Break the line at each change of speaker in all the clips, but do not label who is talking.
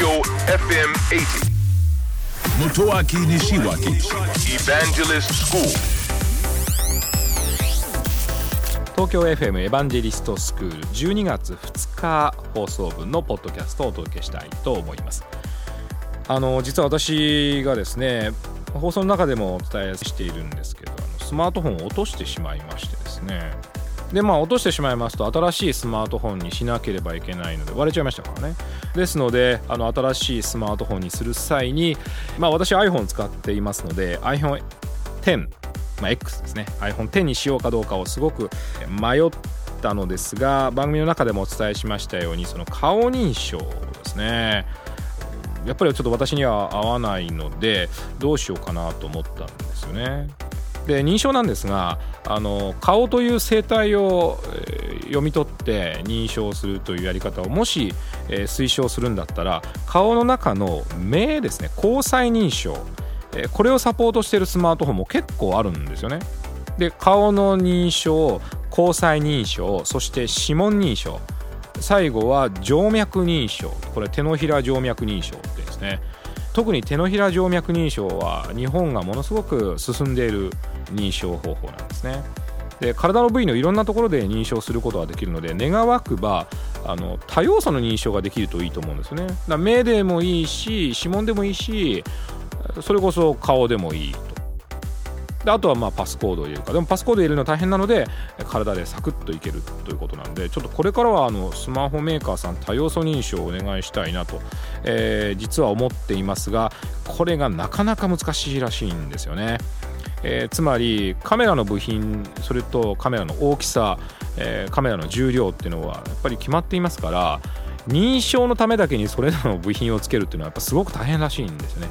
Tokyo FM 80.
Motoaki Nishiwaki
Evangelist School.
東京 FM エヴァンジェリストスクール12月2日放送分のポッドキャストをお届けしたいと思いますあの実は私がですね放送の中でもお伝えしているんですけどスマートフォンを落としてしまいましてですねでまあ落としてしまいますと新しいスマートフォンにしなければいけないので割れちゃいましたからね。ですのであの新しいスマートフォンにする際にまあ私 iPhone 使っていますので iPhone10 まあ、X ですね。iPhone10 にしようかどうかをすごく迷ったのですが番組の中でもお伝えしましたようにその顔認証ですね。やっぱりちょっと私には合わないのでどうしようかなと思ったんですよね。で認証なんですがあの顔という生態を、えー読み取って認証するというやり方をもし、えー推奨するんだったら顔の中の目ですね交際認証えーこれをサポートしているスマートフォンも結構あるんですよね。で顔の認証交際認証そして指紋認証最後は静脈認証これ手のひら静脈認証ってですね特に手のひら静脈認証は日本がものすごく進んでいる認証方法なんですね。で体の部位のいろんなところで認証することができるので願わくばあの多要素の認証ができるといいと思うんですよね。だ目でもいいし指紋でもいいしそれこそ顔でもいい。であとはまあパスコードを入れるかでもパスコード入れるのは大変なので体でサクッといけるということなんでちょっとこれからはあのスマホメーカーさん多要素認証をお願いしたいなと、えー実は思っていますがこれがなかなか難しいらしいんですよね。えーつまりカメラの部品それとカメラの大きさ、えーカメラの重量っていうのはやっぱり決まっていますから認証のためだけにそれらの部品をつけるっていうのはやっぱすごく大変らしいんですよね。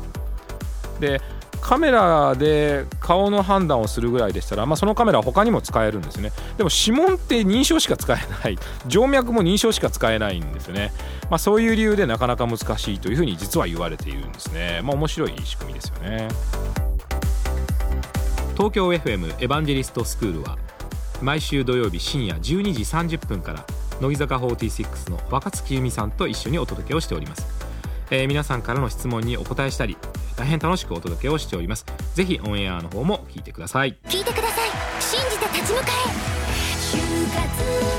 でカメラで顔の判断をするぐらいでしたら、まあ、そのカメラは他にも使えるんですね。でも指紋って認証しか使えない。静脈も認証しか使えないんですよね、まあ、そういう理由でなかなか難しいというふうに実は言われているんですね。まあ面白い仕組みですよね。東京 FM エヴァンジェリストスクールは毎週土曜日深夜12時30分から乃木坂46の若月由美さんと一緒にお届けをしております、えー皆さんからの質問にお答えしたり大変楽しくお届けをしております。ぜひオンエアの方も聞いてください。
聞いてください。信じて立ち向かえ。